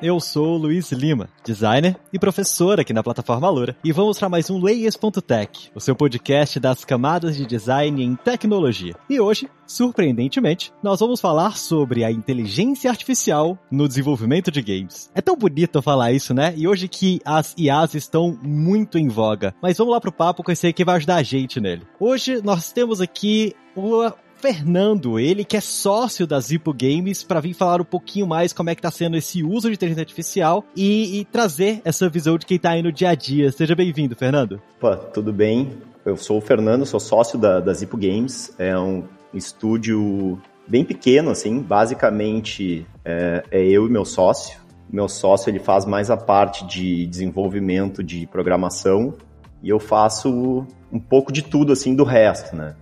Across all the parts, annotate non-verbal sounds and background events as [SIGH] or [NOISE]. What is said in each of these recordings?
Eu sou o Luiz Lima, designer e professor aqui na plataforma Lura, e vamos para mais um Layers.tech, o seu podcast das camadas de design em tecnologia. E hoje, surpreendentemente, nós vamos falar sobre a inteligência artificial no desenvolvimento de games. É tão bonito falar isso, né? E hoje que as IAs estão muito em voga. Mas vamos lá pro papo com esse aí que vai ajudar a gente nele. Hoje nós temos aqui o Fernando, ele que é sócio da Zipo Games, para vir falar um pouquinho mais como é que tá sendo esse uso de inteligência artificial e, e trazer essa visão de quem tá aí no dia a dia. Seja bem-vindo, Fernando. Opa, tudo bem? Eu sou o Fernando, sou sócio da, da Games. É um estúdio bem pequeno, assim, basicamente é, é eu e meu sócio. Meu sócio ele faz mais a parte de desenvolvimento de programação e eu faço um pouco de tudo assim do resto, né?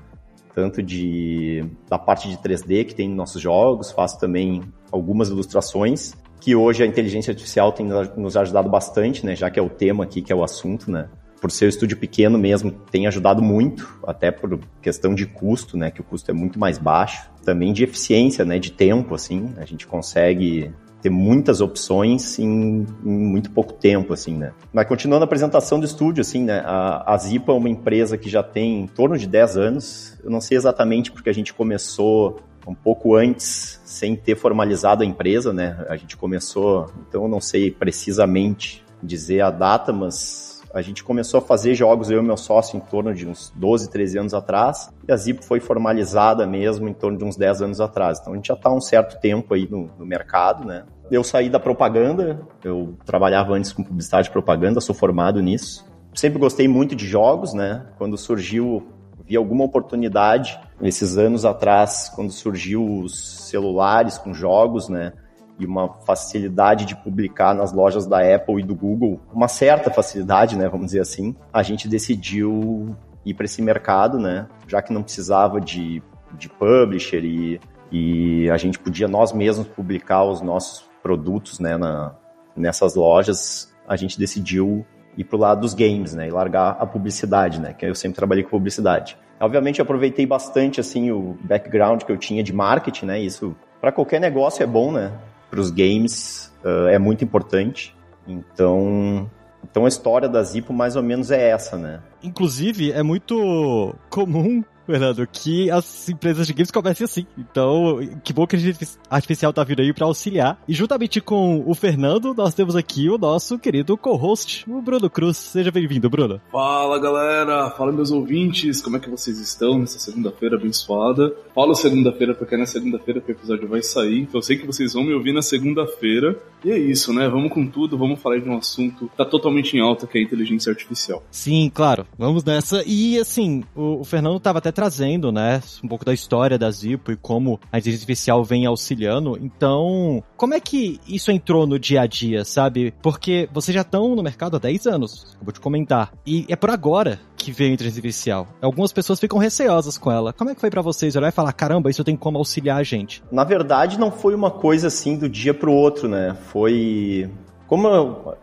Tanto de da parte de 3D que tem nos nossos jogos, faço também algumas ilustrações, que hoje a inteligência artificial tem nos ajudado bastante, né, já que é o tema aqui, que é o assunto, né? Por ser um estúdio pequeno mesmo, tem ajudado muito, até por questão de custo, né, que o custo é muito mais baixo, também de eficiência, né, de tempo, assim, a gente consegue ter muitas opções em, em, muito pouco tempo, assim, né? Mas continuando a apresentação do estúdio, assim, né? A, a Zipa é uma empresa que já tem em torno de 10 anos. Eu não sei exatamente porque a gente começou um pouco antes, sem ter formalizado a empresa, né? A gente começou, então eu não sei precisamente dizer a data, mas a gente começou a fazer jogos, eu e meu sócio, em torno de uns 12, 13 anos atrás, e a Zipo foi formalizada mesmo em torno de uns 10 anos atrás. Então a gente já está há um certo tempo aí no, no mercado, né? Eu saí da propaganda, eu trabalhava antes com publicidade e propaganda, sou formado nisso. Sempre gostei muito de jogos, né? Quando surgiu, vi alguma oportunidade, esses anos atrás, quando surgiu os celulares com jogos, né? E uma facilidade de publicar nas lojas da Apple e do Google, uma certa facilidade, né, vamos dizer assim, a gente decidiu ir para esse mercado, né, já que não precisava de, de publisher e, e a gente podia nós mesmos publicar os nossos produtos, né, na, nessas lojas, a gente decidiu ir pro lado dos games, né, e largar a publicidade, né, que eu sempre trabalhei com publicidade. Obviamente eu aproveitei bastante assim o background que eu tinha de marketing, né, isso para qualquer negócio é bom, né? Para os games uh, é muito importante. Então, então a história da Zipo mais ou menos é essa, né? Inclusive, é muito comum Fernando, que as empresas de games comecem assim. Então, que bom que a gente artificial tá vindo aí para auxiliar. E juntamente com o Fernando, nós temos aqui o nosso querido co-host, o Bruno Cruz. Seja bem-vindo, Bruno. Fala, galera. Fala, meus ouvintes. Como é que vocês estão nessa segunda-feira abençoada? Falo segunda-feira porque é na segunda-feira que o episódio vai sair. Então, eu sei que vocês vão me ouvir na segunda-feira. E é isso, né? Vamos com tudo. Vamos falar de um assunto que tá totalmente em alta, que é a inteligência artificial. Sim, claro. Vamos nessa. E, assim, o, o Fernando tava até trazendo, né, um pouco da história da Zipo e como a inteligência artificial vem auxiliando. Então, como é que isso entrou no dia a dia, sabe? Porque vocês já estão no mercado há 10 anos, acabou de comentar. E é por agora que veio a inteligência artificial. Algumas pessoas ficam receosas com ela. Como é que foi para vocês olhar e falar, caramba, isso tem como auxiliar a gente? Na verdade, não foi uma coisa assim do dia pro outro, né? Foi como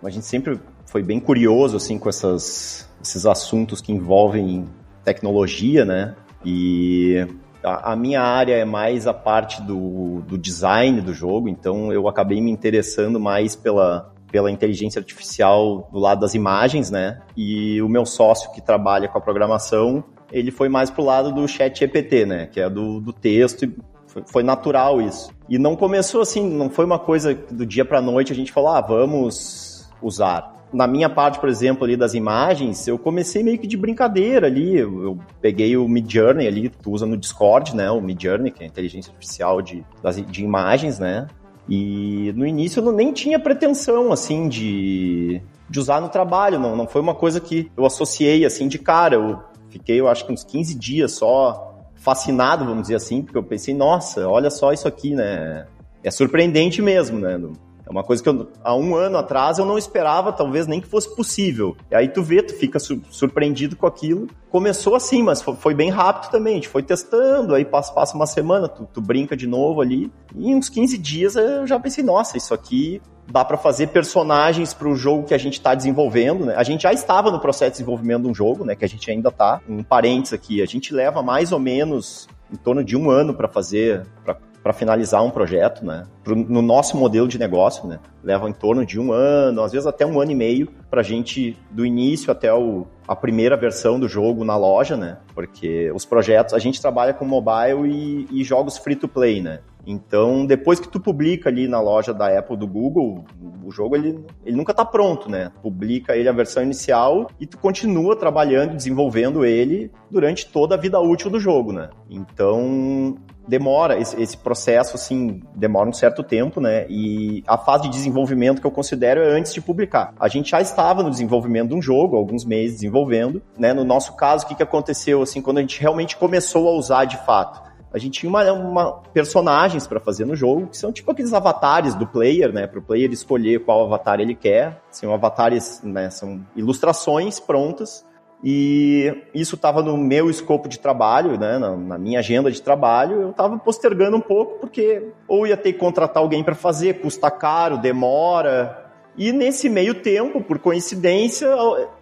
a gente sempre foi bem curioso assim com essas, esses assuntos que envolvem tecnologia, né? E a, a, minha área é mais a parte do, do design do jogo, então eu acabei me interessando mais pela, pela inteligência artificial do lado das imagens, né? E o meu sócio que trabalha com a programação, ele foi mais pro lado do chat GPT, né? Que é do, do texto e foi natural isso. E não começou assim, não foi uma coisa do dia para noite a gente falou, ah, vamos usar na minha parte, por exemplo, ali das imagens, eu comecei meio que de brincadeira ali. Eu, eu peguei o Midjourney ali, tu usa no Discord, né? O Midjourney, que é a inteligência artificial de, das, de imagens, né? E no início eu nem tinha pretensão, assim, de, de usar no trabalho, não. Não foi uma coisa que eu associei, assim, de cara. Eu fiquei, eu acho que uns 15 dias só fascinado, vamos dizer assim, porque eu pensei, nossa, olha só isso aqui, né? É surpreendente mesmo, né? É uma coisa que eu, há um ano atrás eu não esperava, talvez nem que fosse possível. E aí tu vê, tu fica su surpreendido com aquilo. Começou assim, mas foi, foi, bem rápido também. A gente foi testando, aí passa, passa uma semana, tu, tu brinca de novo ali. E em uns 15 dias eu já pensei, nossa, isso aqui dá para fazer personagens para o jogo que a gente está desenvolvendo. Né? A gente já estava no processo de desenvolvimento de um jogo, né? Que a gente ainda está. Um parênteses aqui, a gente leva mais ou menos em torno de um ano para fazer, para finalizar um projeto, né? no nosso modelo de negócio, né? Leva em torno de um ano, às vezes até um ano e meio, para a gente, do início até o, a primeira versão do jogo na loja, né? Porque os projetos, a gente trabalha com mobile e, e jogos free to play, né? Então, depois que tu publica ali na loja da Apple, do Google, o jogo ele, ele nunca está pronto, né? Publica ele a versão inicial e tu continua trabalhando, desenvolvendo ele durante toda a vida útil do jogo, né? Então, demora esse, esse, processo assim demora um certo tempo né e a fase de desenvolvimento que eu considero é antes de publicar a gente já estava no desenvolvimento de um jogo alguns meses desenvolvendo né no nosso caso o que que aconteceu assim quando a gente realmente começou a usar de fato a gente tinha uma, uma personagens para fazer no jogo, que são tipo aqueles avatares do player, né? Para o player escolher qual avatar ele quer. São avatares, né? São ilustrações prontas e isso estava no meu escopo de trabalho, né, na, na, minha agenda de trabalho, eu estava postergando um pouco porque ou ia ter que contratar alguém para fazer, custa caro, demora. E nesse meio tempo, por coincidência,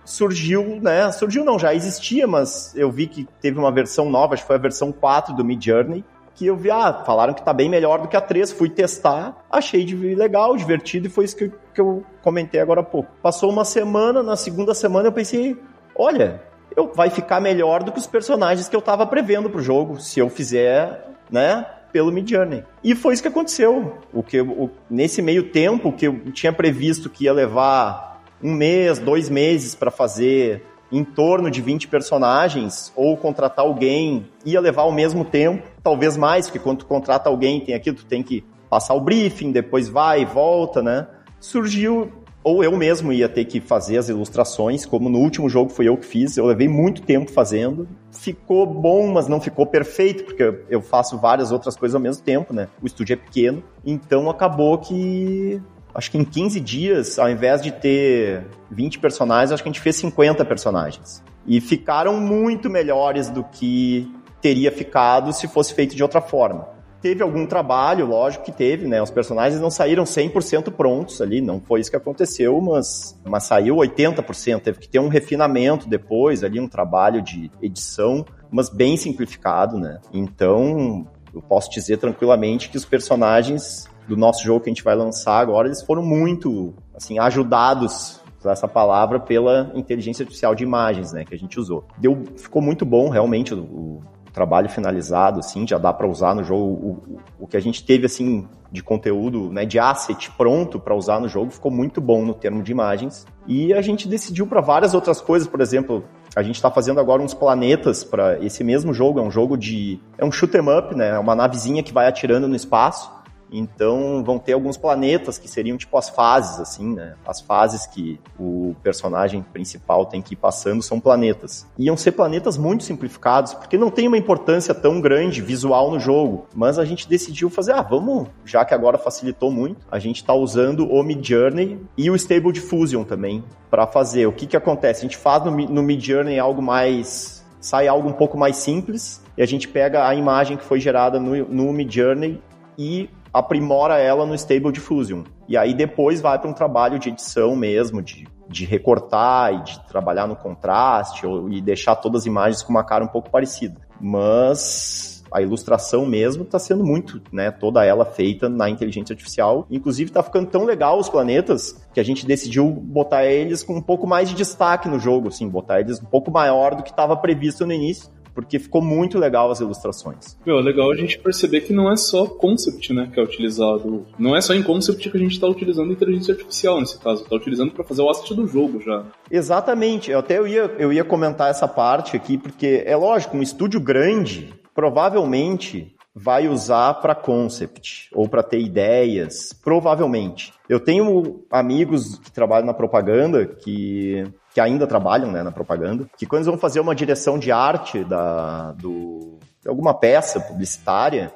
surgiu, né, surgiu não, já existia, mas eu vi que teve uma versão nova, acho que foi a versão 4 do Mid Journey, que eu vi, ah, falaram que tá bem melhor do que a 3, fui testar, achei legal, divertido, e foi isso que, que eu comentei agora há pouco. Passou uma semana, na segunda semana eu pensei, olha, eu, vai ficar melhor do que os personagens que eu estava prevendo pro jogo, se eu fizer, né, pelo Midjourney. E foi isso que aconteceu. O que o, nesse meio tempo que eu tinha previsto que ia levar um mês, dois meses para fazer em torno de 20 personagens, ou contratar alguém, ia levar o mesmo tempo, talvez mais, porque quando tu contrata alguém, tem aqui, tu tem que passar o briefing, depois vai e volta, né? Surgiu ou eu mesmo ia ter que fazer as ilustrações, como no último jogo foi eu que fiz, eu levei muito tempo fazendo. Ficou bom, mas não ficou perfeito, porque eu faço várias outras coisas ao mesmo tempo, né? O estúdio é pequeno, então acabou que acho que em 15 dias, ao invés de ter 20 personagens, acho que a gente fez 50 personagens. E ficaram muito melhores do que teria ficado se fosse feito de outra forma. Teve algum trabalho, lógico que teve, né? Os personagens não saíram 100% prontos ali, não foi isso que aconteceu, mas, mas saiu 80%. Teve que ter um refinamento depois, ali um trabalho de edição, mas bem simplificado, né? Então, eu posso dizer tranquilamente que os personagens do nosso jogo que a gente vai lançar agora, eles foram muito, assim, ajudados usar essa palavra pela inteligência artificial de imagens, né, que a gente usou. Deu, ficou muito bom realmente o, trabalho finalizado, assim, já dá para usar no jogo. O, o, que a gente teve, assim, de conteúdo, né, de asset pronto para usar no jogo ficou muito bom no termo de imagens. E a gente decidiu para várias outras coisas, por exemplo, a gente está fazendo agora uns planetas para esse mesmo jogo, é um jogo de é um shoot 'em up, né, é uma navezinha que vai atirando no espaço. Então vão ter alguns planetas que seriam tipo as fases, assim, né? As fases que o personagem principal tem que ir passando são planetas. Iam ser planetas muito simplificados, porque não tem uma importância tão grande visual no jogo. Mas a gente decidiu fazer, ah, vamos, já que agora facilitou muito, a gente está usando o Mid Journey e o Stable Diffusion também para fazer. O que que acontece? A gente faz no, no Mid Journey algo mais sai algo um pouco mais simples e a gente pega a imagem que foi gerada no, no Mid Journey e aprimora ela no Stable Diffusion. E aí depois vai para um trabalho de edição mesmo, de, de recortar e de trabalhar no contraste ou, e deixar todas as imagens com uma cara um pouco parecida. Mas a ilustração mesmo está sendo muito, né, toda ela feita na inteligência artificial. Inclusive está ficando tão legal os planetas que a gente decidiu botar eles com um pouco mais de destaque no jogo, assim, botar eles um pouco maior do que estava previsto no início porque ficou muito legal as ilustrações. Meu, é legal a gente perceber que não é só concept, né, que é utilizado. Não é só em concept que a gente está utilizando inteligência artificial nesse caso, está utilizando para fazer o asset do jogo já. Exatamente. Eu até eu ia, eu ia comentar essa parte aqui, porque é lógico, um estúdio grande provavelmente vai usar para concept ou para ter ideias, provavelmente. Eu tenho amigos que trabalham na propaganda que que ainda trabalham né, na propaganda, que quando eles vão fazer uma direção de arte da, do, de alguma peça publicitária,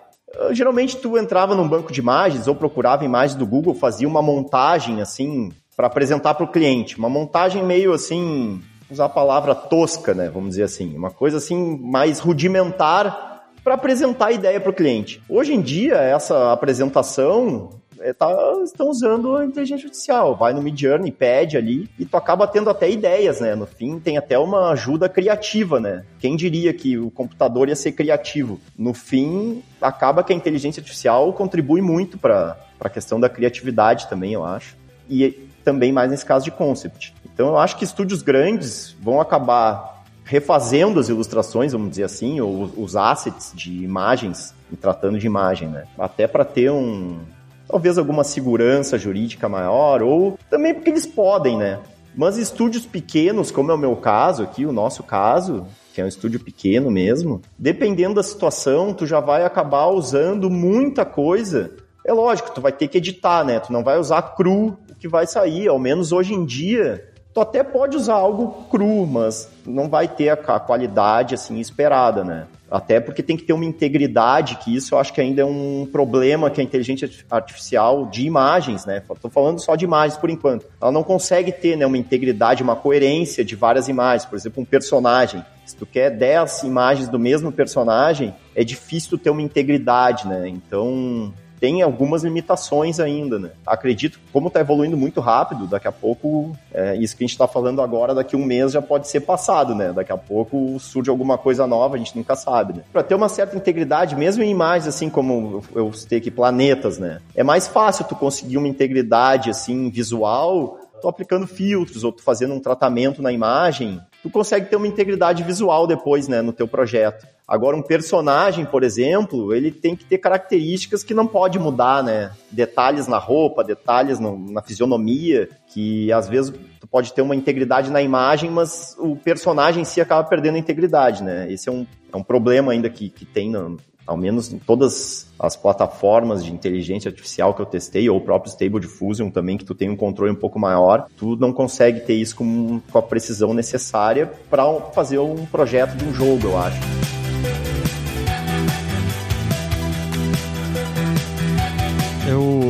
geralmente tu entrava num banco de imagens ou procurava imagens do Google, fazia uma montagem assim para apresentar para o cliente, uma montagem meio assim, usar a palavra tosca, né, vamos dizer assim, uma coisa assim mais rudimentar para apresentar a ideia para o cliente. Hoje em dia, essa apresentação é, tá, estão usando a inteligência artificial. Vai no Midjourney, pede ali, e tu acaba tendo até ideias, né? No fim, tem até uma ajuda criativa, né? Quem diria que o computador ia ser criativo? No fim, acaba que a inteligência artificial contribui muito para a questão da criatividade também, eu acho. E também mais nesse caso de concept. Então, eu acho que estúdios grandes vão acabar refazendo as ilustrações, vamos dizer assim, ou os assets de imagens, tratando de imagem, né? Até para ter um, talvez alguma segurança jurídica maior, ou também porque eles podem, né? Mas estúdios pequenos, como é o meu caso aqui, o nosso caso, que é um estúdio pequeno mesmo, dependendo da situação, tu já vai acabar usando muita coisa. É lógico, tu vai ter que editar, né? Tu não vai usar cru o que vai sair, ao menos hoje em dia. Tu até pode usar algo cru, mas não vai ter a qualidade assim esperada, né? Até porque tem que ter uma integridade, que isso eu acho que ainda é um problema que a inteligência artificial de imagens, né? Estou falando só de imagens por enquanto. Ela não consegue ter né, uma integridade, uma coerência de várias imagens. Por exemplo, um personagem. Se tu quer 10 imagens do mesmo personagem, é difícil ter uma integridade, né? Então, tem algumas limitações ainda, né? Acredito que como está evoluindo muito rápido, daqui a pouco, é, isso que a gente está falando agora, daqui a um mês já pode ser passado, né? Daqui a pouco surge alguma coisa nova, a gente nunca sabe, né? Para ter uma certa integridade, mesmo em imagens assim como eu citei aqui, planetas, né? É mais fácil tu conseguir uma integridade assim visual tô aplicando filtros ou tô fazendo um tratamento na imagem, tu consegue ter uma integridade visual depois, né, no teu projeto. Agora, um personagem, por exemplo, ele tem que ter características que não pode mudar, né? Detalhes na roupa, detalhes no, na fisionomia, que às vezes tu pode ter uma integridade na imagem, mas o personagem em si acaba perdendo a integridade, né? Esse é um, é um problema ainda que, que tem no, ao menos em todas as plataformas de inteligência artificial que eu testei, ou o próprio Stable Diffusion também, que tu tem um controle um pouco maior, tu não consegue ter isso com, com a precisão necessária para fazer um projeto de um jogo, eu acho.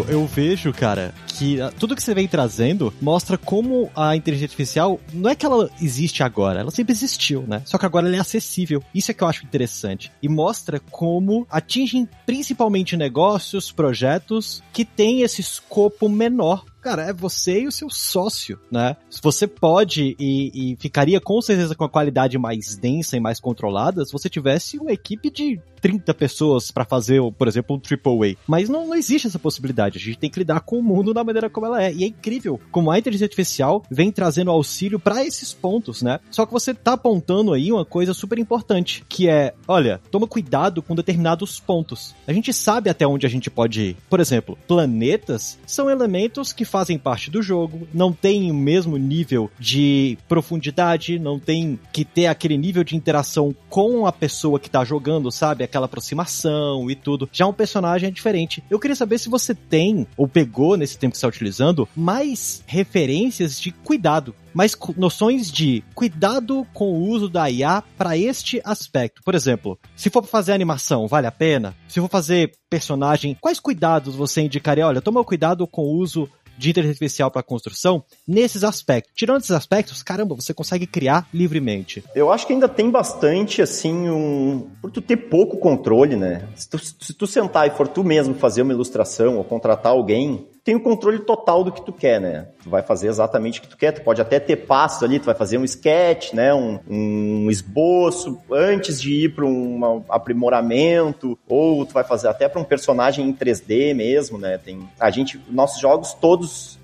Eu, vejo, cara, que ah, tudo que você vem trazendo mostra como a inteligência artificial não é que ela existe agora, ela sempre existiu, né? Só que agora ela é acessível. Isso é que eu acho interessante. E mostra como atingem principalmente negócios, projetos que têm esse escopo menor cara, é você e o seu sócio, né? Você pode e, e, ficaria com certeza com a qualidade mais densa e mais controlada se você tivesse uma equipe de 30 pessoas para fazer, por exemplo, um AAA. Mas não, não existe essa possibilidade. A gente tem que lidar com o mundo da maneira como ela é. E é incrível como a inteligência artificial vem trazendo auxílio para esses pontos, né? Só que você tá apontando aí uma coisa super importante, que é, olha, toma cuidado com determinados pontos. A gente sabe até onde a gente pode ir. Por exemplo, planetas são elementos que fazem parte do jogo, não tem o mesmo nível de profundidade, não tem que ter aquele nível de interação com a pessoa que tá jogando, sabe? Aquela aproximação e tudo. Já um personagem é diferente. Eu queria saber se você tem, ou pegou nesse tempo você está utilizando, mais referências de cuidado mais noções de cuidado com o uso da IA para este aspecto. Por exemplo, se for fazer animação, vale a pena? Se for fazer personagem, quais cuidados você indicaria? Olha, toma cuidado com o uso de inteligência artificial para construção nesses aspectos. Tirando esses aspectos, caramba, você consegue criar livremente. Eu acho que ainda tem bastante, assim, um. Por tu ter pouco controle, né? Se tu, se tu sentar e for tu mesmo fazer uma ilustração ou contratar alguém, tem o controle total do que tu quer, né? Tu vai fazer exatamente o que tu quer. Tu pode até ter passos ali, tu vai fazer um sketch, né? Um, um esboço antes de ir para um aprimoramento, ou tu vai fazer até para um personagem em 3D mesmo, né? Tem a gente, nossos jogos todos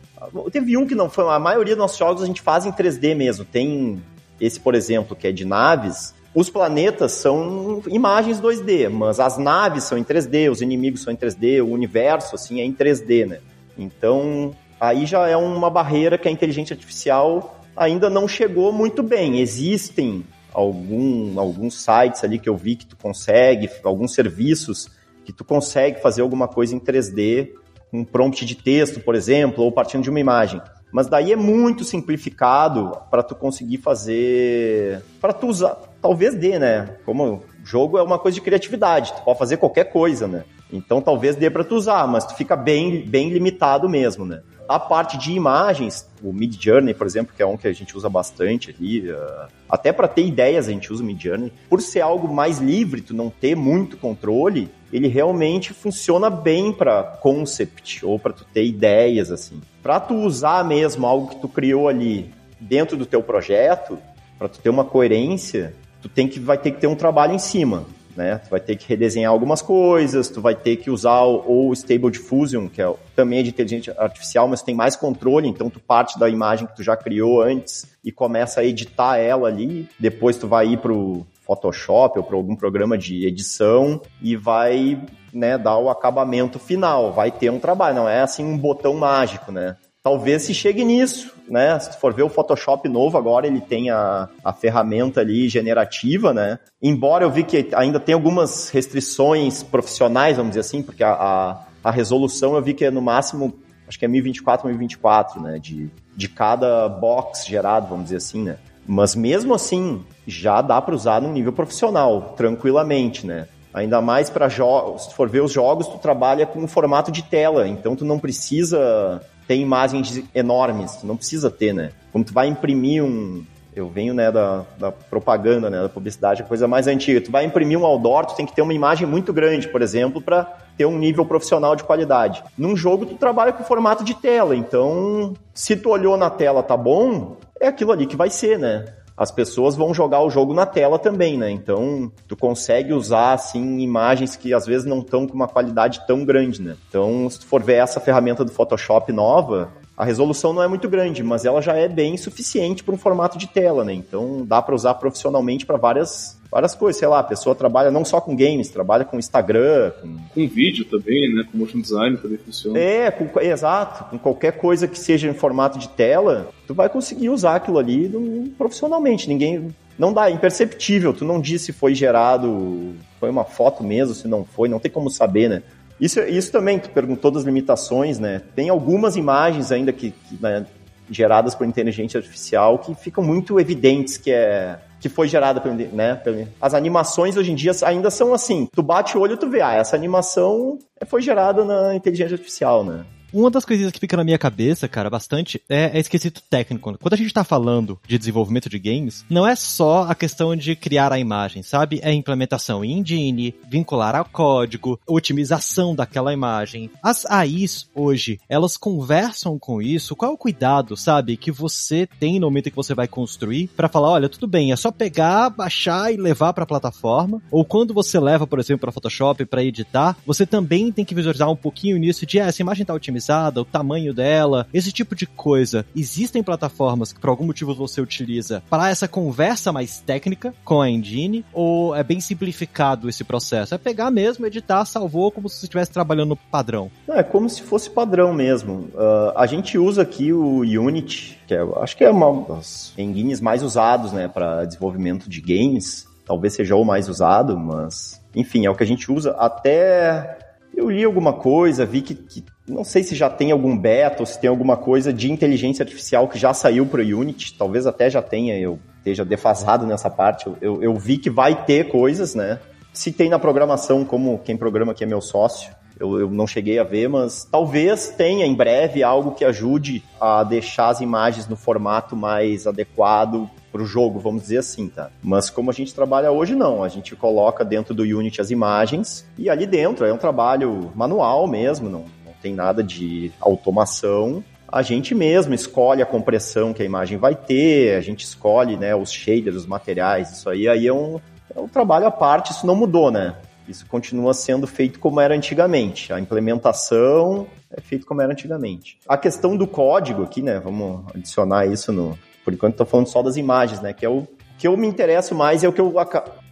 Teve um que não foi, a maioria dos nossos jogos a gente faz em 3D mesmo. Tem esse, por exemplo, que é de naves, os planetas são imagens 2D, mas as naves são em 3D, os inimigos são em 3D, o universo assim é em 3D, né? Então, aí já é uma barreira que a inteligência artificial ainda não chegou muito bem. Existem algum, alguns sites ali que eu vi que tu consegue, alguns serviços que tu consegue fazer alguma coisa em 3D, um prompt de texto, por exemplo, ou partindo de uma imagem. Mas daí é muito simplificado para tu conseguir fazer para tu usar, talvez dê, né? Como jogo é uma coisa de criatividade, tu pode fazer qualquer coisa, né? Então talvez dê para tu usar, mas tu fica bem, bem limitado mesmo, né? A parte de imagens, o Mid Journey, por exemplo, que é um que a gente usa bastante ali, uh, até para ter ideias a gente usa o Mid Journey. Por ser algo mais livre, tu não ter muito controle, ele realmente funciona bem para concept ou para tu ter ideias assim. Para tu usar mesmo algo que tu criou ali dentro do teu projeto, para tu ter uma coerência, tu tem que vai ter que ter um trabalho em cima né? Tu vai ter que redesenhar algumas coisas, tu vai ter que usar o, o Stable Diffusion, que é, também é de inteligência artificial, mas tem mais controle, então tu parte da imagem que tu já criou antes e começa a editar ela ali, depois tu vai ir pro Photoshop ou para algum programa de edição e vai né, dar o acabamento final, vai ter um trabalho, não é assim um botão mágico, né? talvez se chegue nisso, né? Se tu for ver o Photoshop novo agora, ele tem a, a ferramenta ali generativa, né? Embora eu vi que ainda tem algumas restrições profissionais, vamos dizer assim, porque a, a, a resolução eu vi que é no máximo, acho que é 1024, 1024, né? De, de cada box gerado, vamos dizer assim, né? Mas mesmo assim, já dá para usar no nível profissional, tranquilamente, né? Ainda mais para jogos, se for ver os jogos, tu trabalha com um formato de tela, então tu não precisa tem imagens enormes, não precisa ter, né? Como tu vai imprimir um. Eu venho, né, da, da propaganda, né, da publicidade, a coisa mais antiga. Tu vai imprimir um outdoor, tu tem que ter uma imagem muito grande, por exemplo, para ter um nível profissional de qualidade. Num jogo, tu trabalha com formato de tela, então, se tu olhou na tela, tá bom, é aquilo ali que vai ser, né? As pessoas vão jogar o jogo na tela também, né? Então, tu consegue usar, assim, imagens que às vezes não estão com uma qualidade tão grande, né? Então, se tu for ver essa ferramenta do Photoshop nova, a resolução não é muito grande, mas ela já é bem suficiente para um formato de tela, né? Então, dá para usar profissionalmente para várias várias coisas, sei lá, a pessoa trabalha não só com games, trabalha com Instagram, com... Com vídeo também, né, com motion design também funciona. É, com, exato, com qualquer coisa que seja em formato de tela, tu vai conseguir usar aquilo ali profissionalmente, ninguém... Não dá, é imperceptível, tu não diz se foi gerado, foi uma foto mesmo, se não foi, não tem como saber, né? Isso, isso também, tu perguntou das limitações, né? Tem algumas imagens ainda que, que né, geradas por inteligência artificial que ficam muito evidentes que é que foi gerada pelo, né, pelo, as animações hoje em dia ainda são assim, tu bate o olho tu vê, ah, essa animação foi gerada na inteligência artificial, né? Uma das coisinhas que fica na minha cabeça, cara, bastante, é, é técnico. Quando a gente tá falando de desenvolvimento de games, não é só a questão de criar a imagem, sabe? É implementação em engine, vincular ao código, otimização daquela imagem. As AIs hoje, elas conversam com isso. Qual é o cuidado, sabe, que você tem no momento que você vai construir para falar, olha, tudo bem, é só pegar, baixar e levar para a plataforma? Ou quando você leva, por exemplo, para Photoshop para editar, você também tem que visualizar um pouquinho nisso de, ah, essa imagem tá otimizada o tamanho dela, esse tipo de coisa. Existem plataformas que por algum motivo você utiliza para essa conversa mais técnica com a engine ou é bem simplificado esse processo? É pegar mesmo, editar, salvou como se estivesse trabalhando padrão. é como se fosse padrão mesmo. Uh, a gente usa aqui o Unity, que é, acho que é uma das engines mais usados, né, para desenvolvimento de games. Talvez seja o mais usado, mas enfim, é o que a gente usa. Até eu li alguma coisa, vi que, que, não sei se já tem algum beta ou se tem alguma coisa de inteligência artificial que já saiu para o Unity, talvez até já tenha, eu esteja defasado nessa parte. Eu, eu vi que vai ter coisas, né? Se tem na programação, como quem programa aqui é meu sócio, eu, eu, não cheguei a ver, mas talvez tenha em breve algo que ajude a deixar as imagens no formato mais adequado para o jogo, vamos dizer assim, tá? Mas como a gente trabalha hoje, não. A gente coloca dentro do Unity as imagens e ali dentro é um trabalho manual mesmo, não, não tem nada de automação. A gente mesmo escolhe a compressão que a imagem vai ter, a gente escolhe né, os shaders, os materiais, isso aí, aí é um, é um trabalho à parte, isso não mudou, né? Isso continua sendo feito como era antigamente. A implementação é feito como era antigamente. A questão do código aqui, né? Vamos adicionar isso no, por enquanto estou falando só das imagens, né? Que é o que eu me interesso mais é o que eu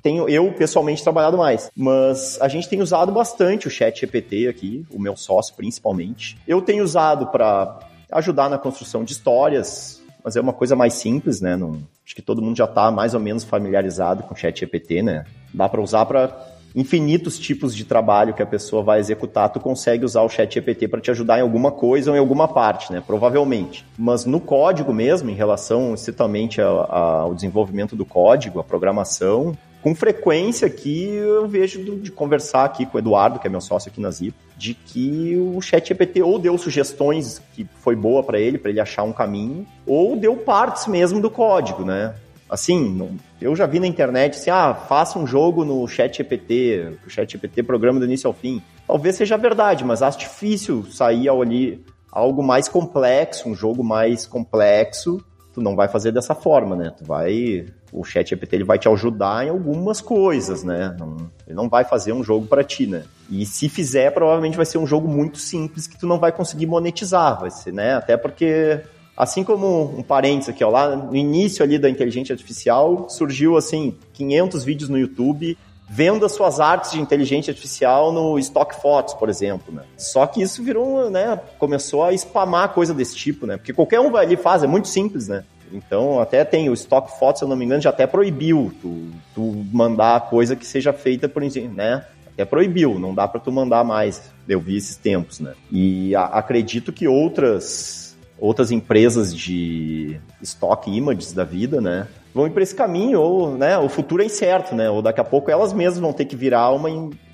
tenho eu pessoalmente trabalhado mais. Mas a gente tem usado bastante o Chat GPT aqui, o meu sócio principalmente. Eu tenho usado para ajudar na construção de histórias, mas é uma coisa mais simples, né? Não, acho que todo mundo já está mais ou menos familiarizado com o Chat GPT, né? Dá para usar para infinitos tipos de trabalho que a pessoa vai executar, tu consegue usar o chat GPT para te ajudar em alguma coisa ou em alguma parte, né? Provavelmente. Mas no código mesmo, em relação estritamente ao desenvolvimento do código, a programação, com frequência aqui eu vejo de conversar aqui com o Eduardo, que é meu sócio aqui na Zipo, de que o chat GPT ou deu sugestões que foi boa para ele, para ele achar um caminho, ou deu partes mesmo do código, né? Assim, eu já vi na internet assim, ah, faça um jogo no chat GPT, o chat GPT programa do início ao fim. Talvez seja verdade, mas acho difícil sair ali algo mais complexo, um jogo mais complexo, tu não vai fazer dessa forma, né? Tu vai, o chat GPT ele vai te ajudar em algumas coisas, né? Não, ele não vai fazer um jogo para ti, né? E se fizer, provavelmente vai ser um jogo muito simples que tu não vai conseguir monetizar, vai ser, né? Até porque Assim como um parênteses aqui, ó, lá no início ali da inteligência artificial, surgiu assim 500 vídeos no YouTube vendo as suas artes de inteligência artificial no Stock Photos, por exemplo, né? Só que isso virou, né, começou a spamar coisa desse tipo, né? Porque qualquer um vai ali faz, é muito simples, né? Então, até tem o Stock Photos, se eu não me engano, já até proibiu tu, tu mandar coisa que seja feita por, né? Até proibiu, não dá para tu mandar mais. Eu vi esses tempos, né? E a, acredito que outras outras empresas de stock images da vida, né? Vão ir para esse caminho, ou né, o futuro é incerto, né? Ou daqui a pouco elas mesmas vão ter que virar uma.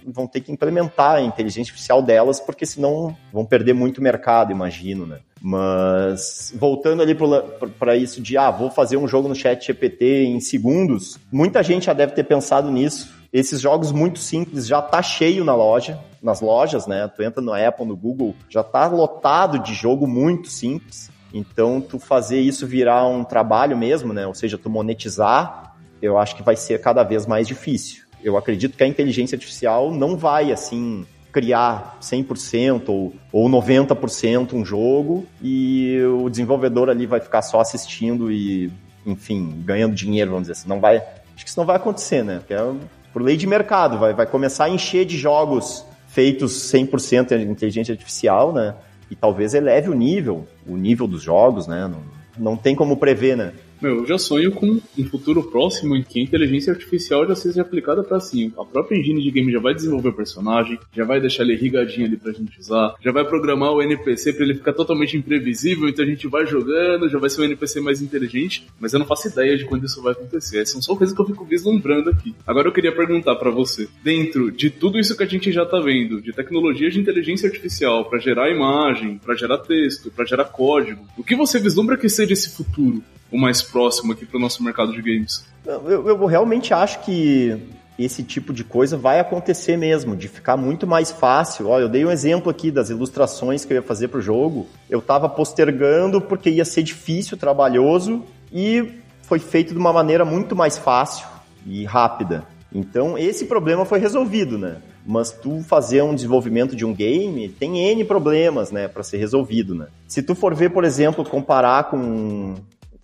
vão ter que implementar a inteligência artificial delas, porque senão vão perder muito mercado, imagino, né? Mas voltando ali para isso de, ah, vou fazer um jogo no chat GPT em segundos, muita gente já deve ter pensado nisso esses jogos muito simples já tá cheio na loja, nas lojas, né? Tu entra no Apple, no Google, já tá lotado de jogo muito simples. Então, tu fazer isso virar um trabalho mesmo, né? Ou seja, tu monetizar, eu acho que vai ser cada vez mais difícil. Eu acredito que a inteligência artificial não vai, assim, criar 100% ou, ou 90% um jogo e o desenvolvedor ali vai ficar só assistindo e, enfim, ganhando dinheiro, vamos dizer assim. Não vai, acho que isso não vai acontecer, né? Porque é por lei de mercado, vai, vai começar a encher de jogos feitos 100% em inteligência artificial, né? E talvez eleve o nível, o nível dos jogos, né? Não, não tem como prever, né? Meu, eu já sonho com um futuro próximo em que a inteligência artificial já seja aplicada para assim, a própria engine de game já vai desenvolver o personagem, já vai deixar ele irrigadinho ali pra gente usar, já vai programar o NPC para ele ficar totalmente imprevisível, então a gente vai jogando, já vai ser um NPC mais inteligente, mas eu não faço ideia de quando isso vai acontecer. São só coisas que eu fico vislumbrando aqui. Agora eu queria perguntar para você, dentro de tudo isso que a gente já tá vendo, de tecnologias de inteligência artificial para gerar imagem, para gerar texto, para gerar código, o que você vislumbra que seja esse futuro? O mais próximo aqui para o nosso mercado de games. Eu, eu realmente acho que esse tipo de coisa vai acontecer mesmo, de ficar muito mais fácil. Olha, eu dei um exemplo aqui das ilustrações que eu ia fazer para o jogo. Eu estava postergando porque ia ser difícil, trabalhoso e foi feito de uma maneira muito mais fácil e rápida. Então, esse problema foi resolvido, né? Mas tu fazer um desenvolvimento de um game tem N problemas, né, para ser resolvido, né? Se tu for ver, por exemplo, comparar com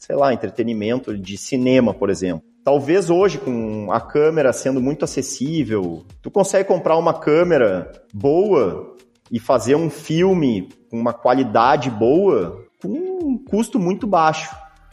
sei lá, entretenimento de cinema, por exemplo. Talvez hoje, com a câmera sendo muito acessível, tu consegue comprar uma câmera boa e fazer um filme com uma qualidade boa com um custo muito baixo.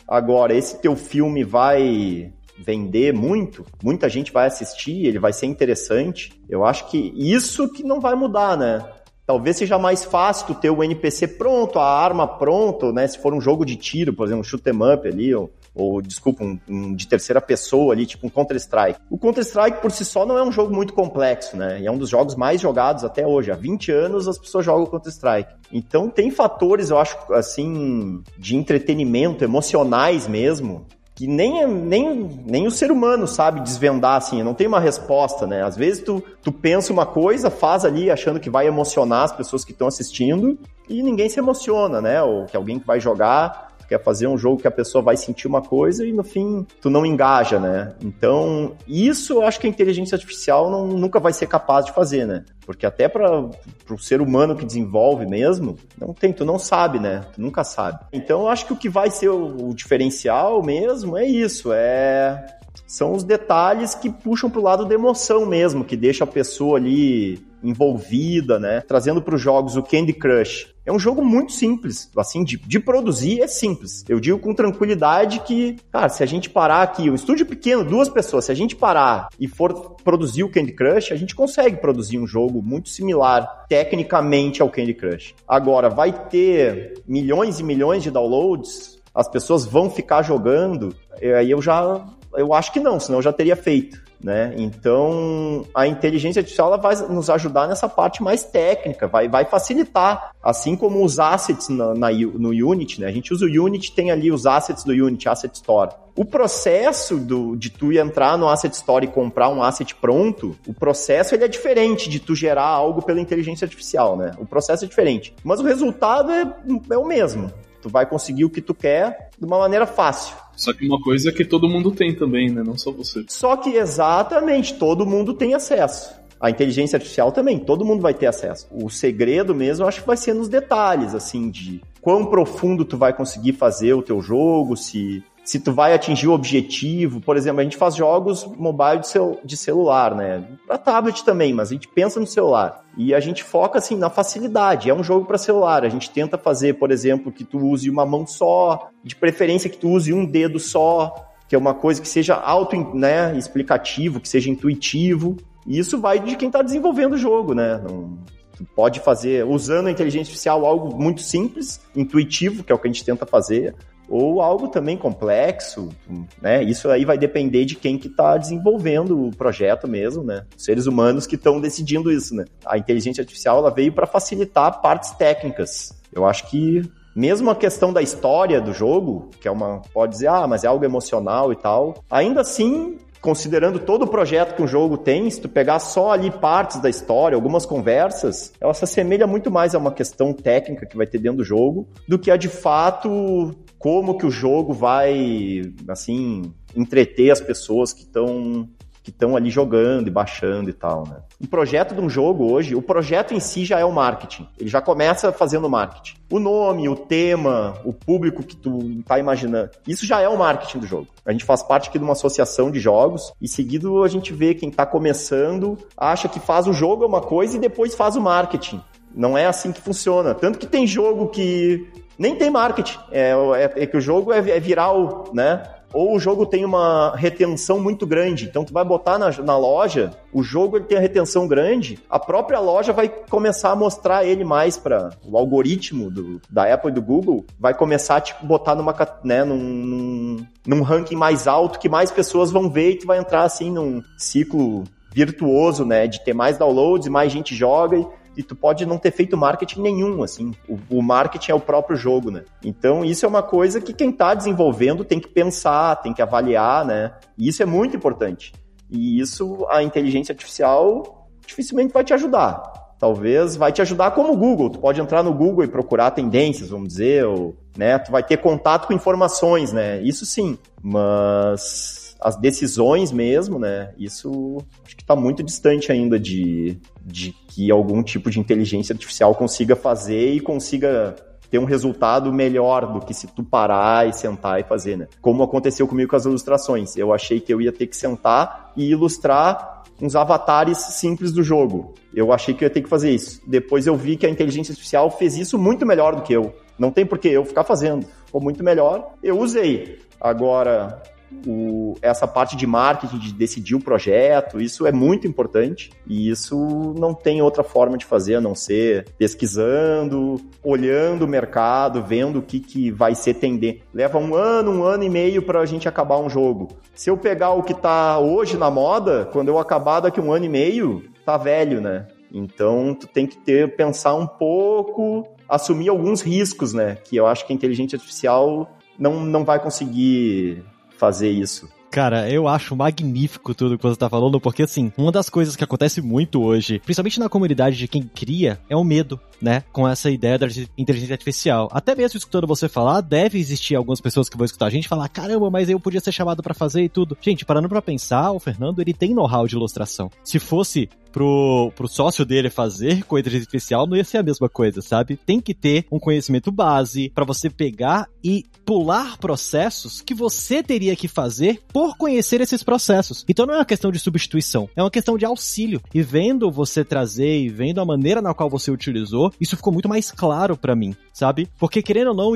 Agora, esse teu filme vai vender muito, muita gente vai assistir, ele vai ser interessante. Eu acho que isso que não vai mudar, né? Talvez seja mais fácil tu ter o NPC pronto, a arma pronto, né? Se for um jogo de tiro, por exemplo, um shoot 'em up ali, ou, ou desculpa, um, um, de terceira pessoa ali, tipo um Counter-Strike. O Counter-Strike por si só não é um jogo muito complexo, né? E é um dos jogos mais jogados até hoje. Há 20 anos as pessoas jogam Counter-Strike. Então tem fatores, eu acho, assim, de entretenimento, emocionais mesmo, que nem, nem, nem o ser humano sabe desvendar, assim, não tem uma resposta, né? Às vezes tu, tu pensa uma coisa, faz ali achando que vai emocionar as pessoas que estão assistindo e ninguém se emociona, né? Ou que alguém que vai jogar quer fazer um jogo que a pessoa vai sentir uma coisa e no fim tu não engaja, né? Então, isso eu acho que a inteligência artificial não, nunca vai ser capaz de fazer, né? Porque até para o ser humano que desenvolve mesmo, não tem, tu não sabe, né? Tu nunca sabe. Então, eu acho que o que vai ser o, o diferencial mesmo é isso, é são os detalhes que puxam para o lado da emoção mesmo, que deixa a pessoa ali envolvida, né? Trazendo para os jogos o Candy Crush É um jogo muito simples, assim, de, de produzir é simples. Eu digo com tranquilidade que, cara, se a gente parar aqui, um estúdio pequeno, duas pessoas, se a gente parar e for produzir o Candy Crush, a gente consegue produzir um jogo muito similar tecnicamente ao Candy Crush. Agora, vai ter milhões e milhões de downloads, as pessoas vão ficar jogando, aí eu já eu acho que não, senão eu já teria feito. Né? Então, a inteligência artificial vai nos ajudar nessa parte mais técnica, vai, vai facilitar, assim como os assets na, na, no Unity, né? A gente usa o Unity, tem ali os assets do Unity, Asset Store. O processo do, de tu entrar no Asset Store e comprar um asset pronto, o processo ele é diferente de tu gerar algo pela inteligência artificial, né? O processo é diferente. Mas o resultado é, é o mesmo. Tu vai conseguir o que tu quer de uma maneira fácil. Só que uma coisa é que todo mundo tem também, né? Não só você. Só que exatamente, todo mundo tem acesso. A inteligência artificial também, todo mundo vai ter acesso. O segredo mesmo, acho que vai ser nos detalhes, assim, de quão profundo tu vai conseguir fazer o teu jogo, se se tu vai atingir o objetivo. Por exemplo, a gente faz jogos mobile de, cel de celular, né? Para tablet também, mas a gente pensa no celular. E a gente foca assim na facilidade. É um jogo para celular. A gente tenta fazer, por exemplo, que tu use uma mão só, de preferência que tu use um dedo só, que é uma coisa que seja auto, né, explicativo, que seja intuitivo. E isso vai de quem está desenvolvendo o jogo, né? Não, pode fazer usando a inteligência artificial algo muito simples, intuitivo, que é o que a gente tenta fazer, ou algo também complexo, né? Isso aí vai depender de quem que está desenvolvendo o projeto mesmo, né? Os seres humanos que estão decidindo isso, né? A inteligência artificial ela veio para facilitar partes técnicas. Eu acho que mesmo a questão da história do jogo, que é uma pode dizer, ah, mas é algo emocional e tal, ainda assim considerando todo o projeto que um jogo tem, se tu pegar só ali partes da história, algumas conversas, ela se assemelha muito mais a uma questão técnica que vai ter dentro do jogo do que a de fato como que o jogo vai, assim, entreter as pessoas que estão que estão ali jogando e baixando e tal, né? Um projeto de um jogo hoje, o projeto em si já é o marketing. Ele já começa fazendo marketing. O nome, o tema, o público que tu tá imaginando, isso já é o marketing do jogo. A gente faz parte aqui de uma associação de jogos e seguido a gente vê quem tá começando, acha que faz o jogo é uma coisa e depois faz o marketing. Não é assim que funciona. Tanto que tem jogo que nem tem marketing. É, é, é que o jogo é, é, viral, né? Ou o jogo tem uma retenção muito grande. Então tu vai botar na, na loja, o jogo ele tem a retenção grande, a própria loja vai começar a mostrar ele mais para o algoritmo do, da Apple e do Google vai começar a tipo, botar numa, né, num, num, num ranking mais alto que mais pessoas vão ver e tu vai entrar assim num ciclo virtuoso, né, de ter mais downloads, mais gente joga e e tu pode não ter feito marketing nenhum, assim. O, o, marketing é o próprio jogo, né? Então, isso é uma coisa que quem está desenvolvendo tem que pensar, tem que avaliar, né? E isso é muito importante. E isso a inteligência artificial dificilmente vai te ajudar. Talvez vai te ajudar como o Google. Tu pode entrar no Google e procurar tendências, vamos dizer, ou, né? Tu vai ter contato com informações, né? Isso sim. Mas as decisões mesmo, né? Isso acho que está muito distante ainda de, de que algum tipo de inteligência artificial consiga fazer e consiga ter um resultado melhor do que se tu parar e sentar e fazer, né? Como aconteceu comigo com as ilustrações. Eu achei que eu ia ter que sentar e ilustrar uns avatares simples do jogo. Eu achei que eu ia ter que fazer isso. Depois eu vi que a inteligência artificial fez isso muito melhor do que eu. Não tem por que eu ficar fazendo. Ficou muito melhor. Eu usei. Agora, o, essa parte de marketing, de decidir o projeto, isso é muito importante e isso não tem outra forma de fazer a não ser pesquisando, olhando o mercado, vendo o que, que vai ser tendência. Leva um ano, um ano e meio para a gente acabar um jogo. Se eu pegar o que está hoje na moda, quando eu acabar daqui um ano e meio, tá velho, né? Então, tu tem que ter, pensar um pouco, assumir alguns riscos, né? Que eu acho que a inteligência artificial não, não vai conseguir fazer isso. Cara, eu acho magnífico tudo que você tá falando, porque assim, uma das coisas que acontece muito hoje, principalmente na comunidade de quem cria, é o medo, né? Com essa ideia da inteligência artificial. Até mesmo escutando você falar, deve existir algumas pessoas que vão escutar a gente falar: caramba, mas eu podia ser chamado para fazer e tudo. Gente, parando pra pensar, o Fernando, ele tem know-how de ilustração. Se fosse pro, pro sócio dele fazer com inteligência artificial, não ia ser a mesma coisa, sabe? Tem que ter um conhecimento base para você pegar e pular processos que você teria que fazer por conhecer esses processos. Então não é uma questão de substituição, é uma questão de auxílio. E vendo você trazer e vendo a maneira na qual você utilizou, isso ficou muito mais claro para mim, sabe? Porque querendo ou não,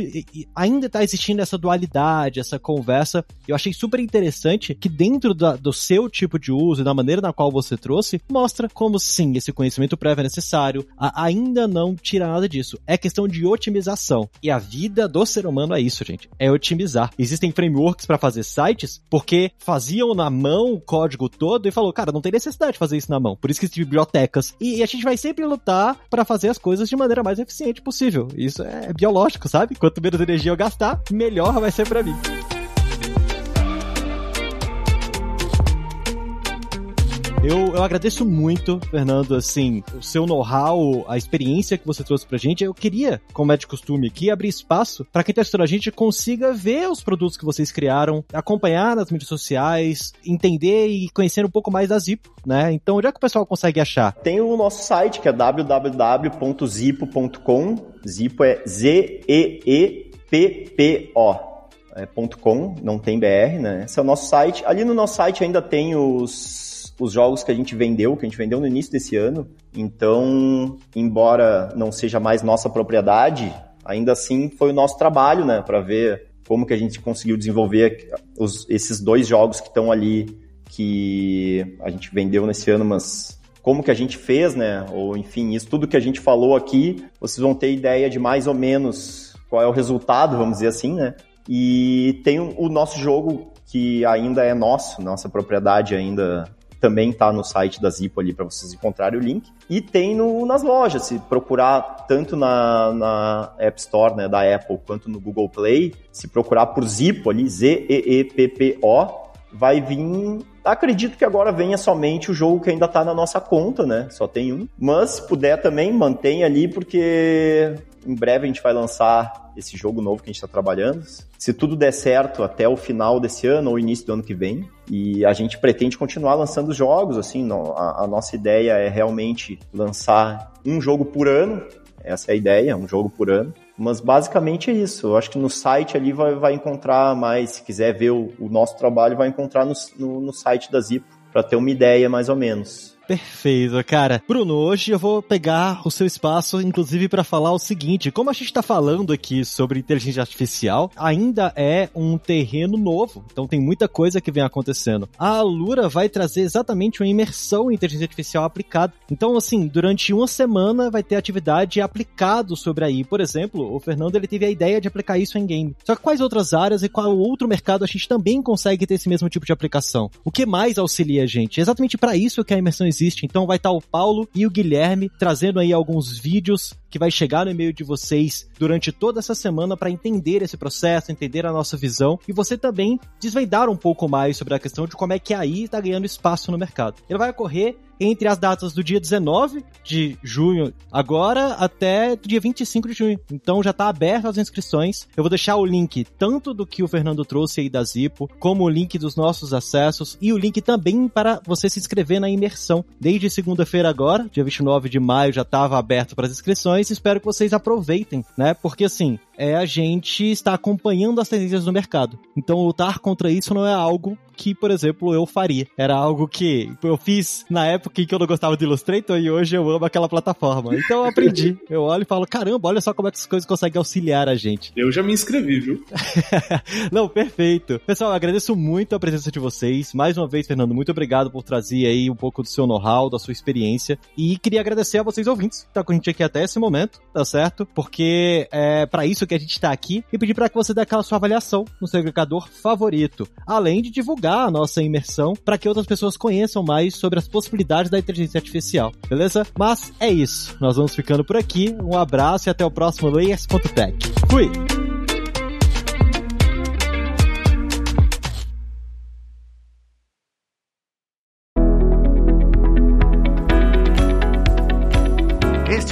ainda tá existindo essa dualidade, essa conversa. Eu achei super interessante que dentro da, do seu tipo de uso e da maneira na qual você trouxe, mostra como sim, esse conhecimento prévio é necessário, a, ainda não tira nada disso. É questão de otimização. E a vida do ser humano é isso, gente. É otimizar. Existem frameworks para fazer sites porque faziam na mão o código todo e falou, cara, não tem necessidade de fazer isso na mão. Por isso que existem bibliotecas. E, e a gente vai sempre lutar para fazer as coisas de maneira mais eficiente possível. Isso é biológico, sabe? Quanto menos energia eu gastar, melhor vai ser para mim. Eu, eu agradeço muito, Fernando, assim, o seu know-how, a experiência que você trouxe pra gente. Eu queria, como é de costume aqui, abrir espaço para quem tá assistindo a gente consiga ver os produtos que vocês criaram, acompanhar nas mídias sociais, entender e conhecer um pouco mais da Zipo, né? Então, onde é que o pessoal consegue achar? Tem o nosso site, que é www.zipo.com. Zipo é Z-E-E-P-P-O. É, .com, não tem BR, né? Esse é o nosso site. Ali no nosso site ainda tem os os jogos que a gente vendeu, que a gente vendeu no início desse ano. Então, embora não seja mais nossa propriedade, ainda assim foi o nosso trabalho, né, para ver como que a gente conseguiu desenvolver os, esses dois jogos que estão ali que a gente vendeu nesse ano, mas como que a gente fez, né? Ou enfim, isso tudo que a gente falou aqui, vocês vão ter ideia de mais ou menos qual é o resultado, vamos dizer assim, né? E tem o nosso jogo que ainda é nosso, nossa propriedade ainda também está no site da Zipo ali para vocês encontrarem o link. E tem no, nas lojas, se procurar tanto na, na App Store né, da Apple quanto no Google Play, se procurar por Zipo ali, Z-E-E-P-P-O, vai vir. Acredito que agora venha somente o jogo que ainda está na nossa conta, né? Só tem um. Mas se puder também, mantém ali, porque em breve a gente vai lançar esse jogo novo que a gente está trabalhando. Se tudo der certo até o final desse ano ou início do ano que vem. E a gente pretende continuar lançando jogos, assim, a, a nossa ideia é realmente lançar um jogo por ano. Essa é a ideia, um jogo por ano. Mas basicamente é isso. Eu acho que no site ali vai, vai encontrar mais. Se quiser ver o, o nosso trabalho, vai encontrar no, no, no site da Zipo, para ter uma ideia mais ou menos. Perfeito, cara. Bruno, hoje eu vou pegar o seu espaço, inclusive, para falar o seguinte: como a gente está falando aqui sobre inteligência artificial, ainda é um terreno novo, então tem muita coisa que vem acontecendo. A Alura vai trazer exatamente uma imersão em inteligência artificial aplicada. Então, assim, durante uma semana vai ter atividade aplicado sobre aí. Por exemplo, o Fernando ele teve a ideia de aplicar isso em game. Só que quais outras áreas e qual outro mercado a gente também consegue ter esse mesmo tipo de aplicação? O que mais auxilia a gente? Exatamente para isso que a imersão existe. Então vai estar o Paulo e o Guilherme trazendo aí alguns vídeos que vai chegar no e-mail de vocês durante toda essa semana para entender esse processo, entender a nossa visão e você também desvendar um pouco mais sobre a questão de como é que a AI está ganhando espaço no mercado. Ele vai ocorrer entre as datas do dia 19 de junho agora até dia 25 de junho. Então já está aberto as inscrições. Eu vou deixar o link tanto do que o Fernando trouxe aí da Zipo, como o link dos nossos acessos e o link também para você se inscrever na imersão. Desde segunda-feira agora, dia 29 de maio, já estava aberto para as inscrições. Espero que vocês aproveitem, né? Porque assim, é a gente estar acompanhando as tendências do mercado. Então lutar contra isso não é algo que, por exemplo, eu faria. Era algo que eu fiz na época em que eu não gostava de Illustrator e hoje eu amo aquela plataforma. Então eu aprendi. [LAUGHS] Eu olho e falo, caramba, olha só como é que essas coisas conseguem auxiliar a gente. Eu já me inscrevi, viu? [LAUGHS] não, perfeito. Pessoal, agradeço muito a presença de vocês. Mais uma vez, Fernando, muito obrigado por trazer aí um pouco do seu know-how, da sua experiência. E queria agradecer a vocês ouvintes que tá com a gente aqui até esse momento, tá certo? Porque é para isso que a gente tá aqui e pedir para que você dê aquela sua avaliação no seu agregador favorito, além de divulgar a nossa imersão para que outras pessoas conheçam mais sobre as possibilidades da inteligência artificial, beleza? Mas é isso, nós vamos ficando por aqui. Um abraço e até o próximo Layers.tech. Fui!